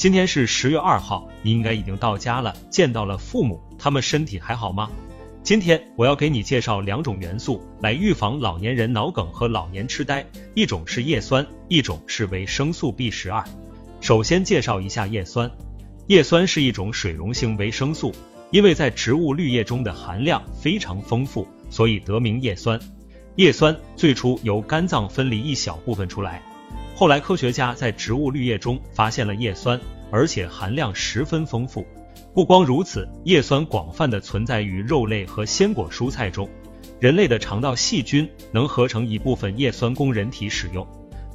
今天是十月二号，你应该已经到家了，见到了父母，他们身体还好吗？今天我要给你介绍两种元素来预防老年人脑梗和老年痴呆，一种是叶酸，一种是维生素 B 十二。首先介绍一下叶酸，叶酸是一种水溶性维生素，因为在植物绿叶中的含量非常丰富，所以得名叶酸。叶酸最初由肝脏分离一小部分出来。后来，科学家在植物绿叶中发现了叶酸，而且含量十分丰富。不光如此，叶酸广泛的存在于肉类和鲜果蔬菜中。人类的肠道细菌能合成一部分叶酸供人体使用。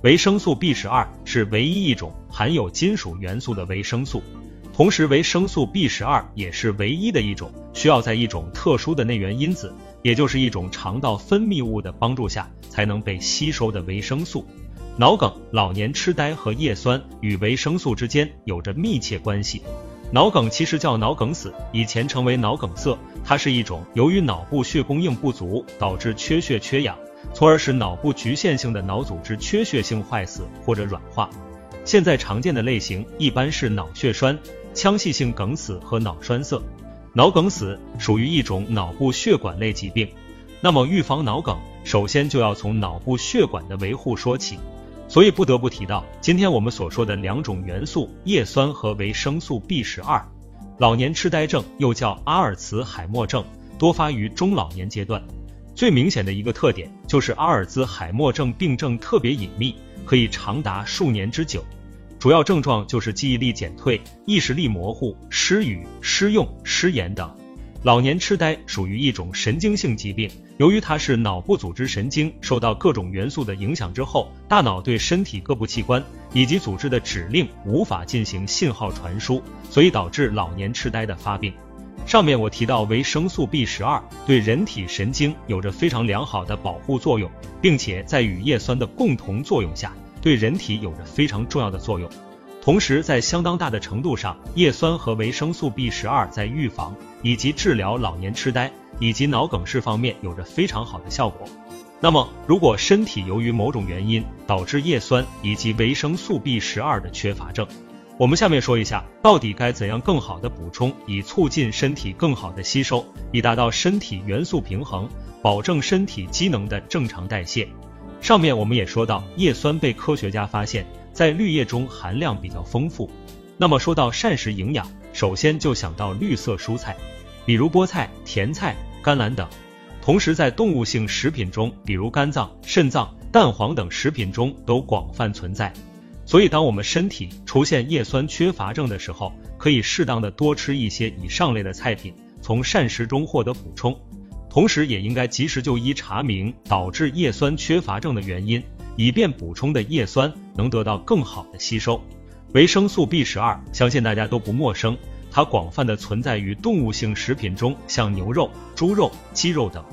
维生素 B 十二是唯一一种含有金属元素的维生素，同时维生素 B 十二也是唯一的一种需要在一种特殊的内源因子，也就是一种肠道分泌物的帮助下才能被吸收的维生素。脑梗、老年痴呆和叶酸与维生素之间有着密切关系。脑梗其实叫脑梗死，以前称为脑梗塞，它是一种由于脑部血供应不足导致缺血缺氧，从而使脑部局限性的脑组织缺血性坏死或者软化。现在常见的类型一般是脑血栓、腔隙性梗死和脑栓塞。脑梗死属于一种脑部血管类疾病。那么预防脑梗，首先就要从脑部血管的维护说起。所以不得不提到今天我们所说的两种元素叶酸和维生素 B 十二。老年痴呆症又叫阿尔茨海默症，多发于中老年阶段。最明显的一个特点就是阿尔兹海默症病症特别隐秘，可以长达数年之久。主要症状就是记忆力减退、意识力模糊、失语、失用、失言等。老年痴呆属于一种神经性疾病，由于它是脑部组织神经受到各种元素的影响之后，大脑对身体各部器官以及组织的指令无法进行信号传输，所以导致老年痴呆的发病。上面我提到维生素 B 十二对人体神经有着非常良好的保护作用，并且在与叶酸的共同作用下，对人体有着非常重要的作用。同时，在相当大的程度上，叶酸和维生素 B 十二在预防以及治疗老年痴呆以及脑梗视方面有着非常好的效果。那么，如果身体由于某种原因导致叶酸以及维生素 B 十二的缺乏症，我们下面说一下到底该怎样更好的补充，以促进身体更好的吸收，以达到身体元素平衡，保证身体机能的正常代谢。上面我们也说到，叶酸被科学家发现。在绿叶中含量比较丰富，那么说到膳食营养，首先就想到绿色蔬菜，比如菠菜、甜菜、甘蓝等。同时，在动物性食品中，比如肝脏、肾脏、蛋黄等食品中都广泛存在。所以，当我们身体出现叶酸缺乏症的时候，可以适当的多吃一些以上类的菜品，从膳食中获得补充。同时，也应该及时就医查明导致叶酸缺乏症的原因。以便补充的叶酸能得到更好的吸收。维生素 B 十二，相信大家都不陌生，它广泛的存在于动物性食品中，像牛肉、猪肉、鸡肉等，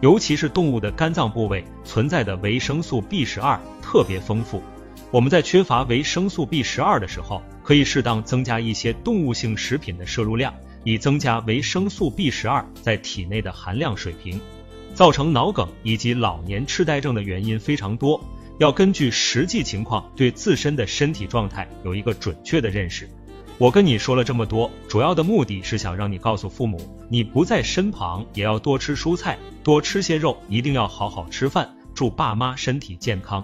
尤其是动物的肝脏部位存在的维生素 B 十二特别丰富。我们在缺乏维生素 B 十二的时候，可以适当增加一些动物性食品的摄入量，以增加维生素 B 十二在体内的含量水平。造成脑梗以及老年痴呆症的原因非常多。要根据实际情况对自身的身体状态有一个准确的认识。我跟你说了这么多，主要的目的是想让你告诉父母，你不在身旁也要多吃蔬菜，多吃些肉，一定要好好吃饭。祝爸妈身体健康。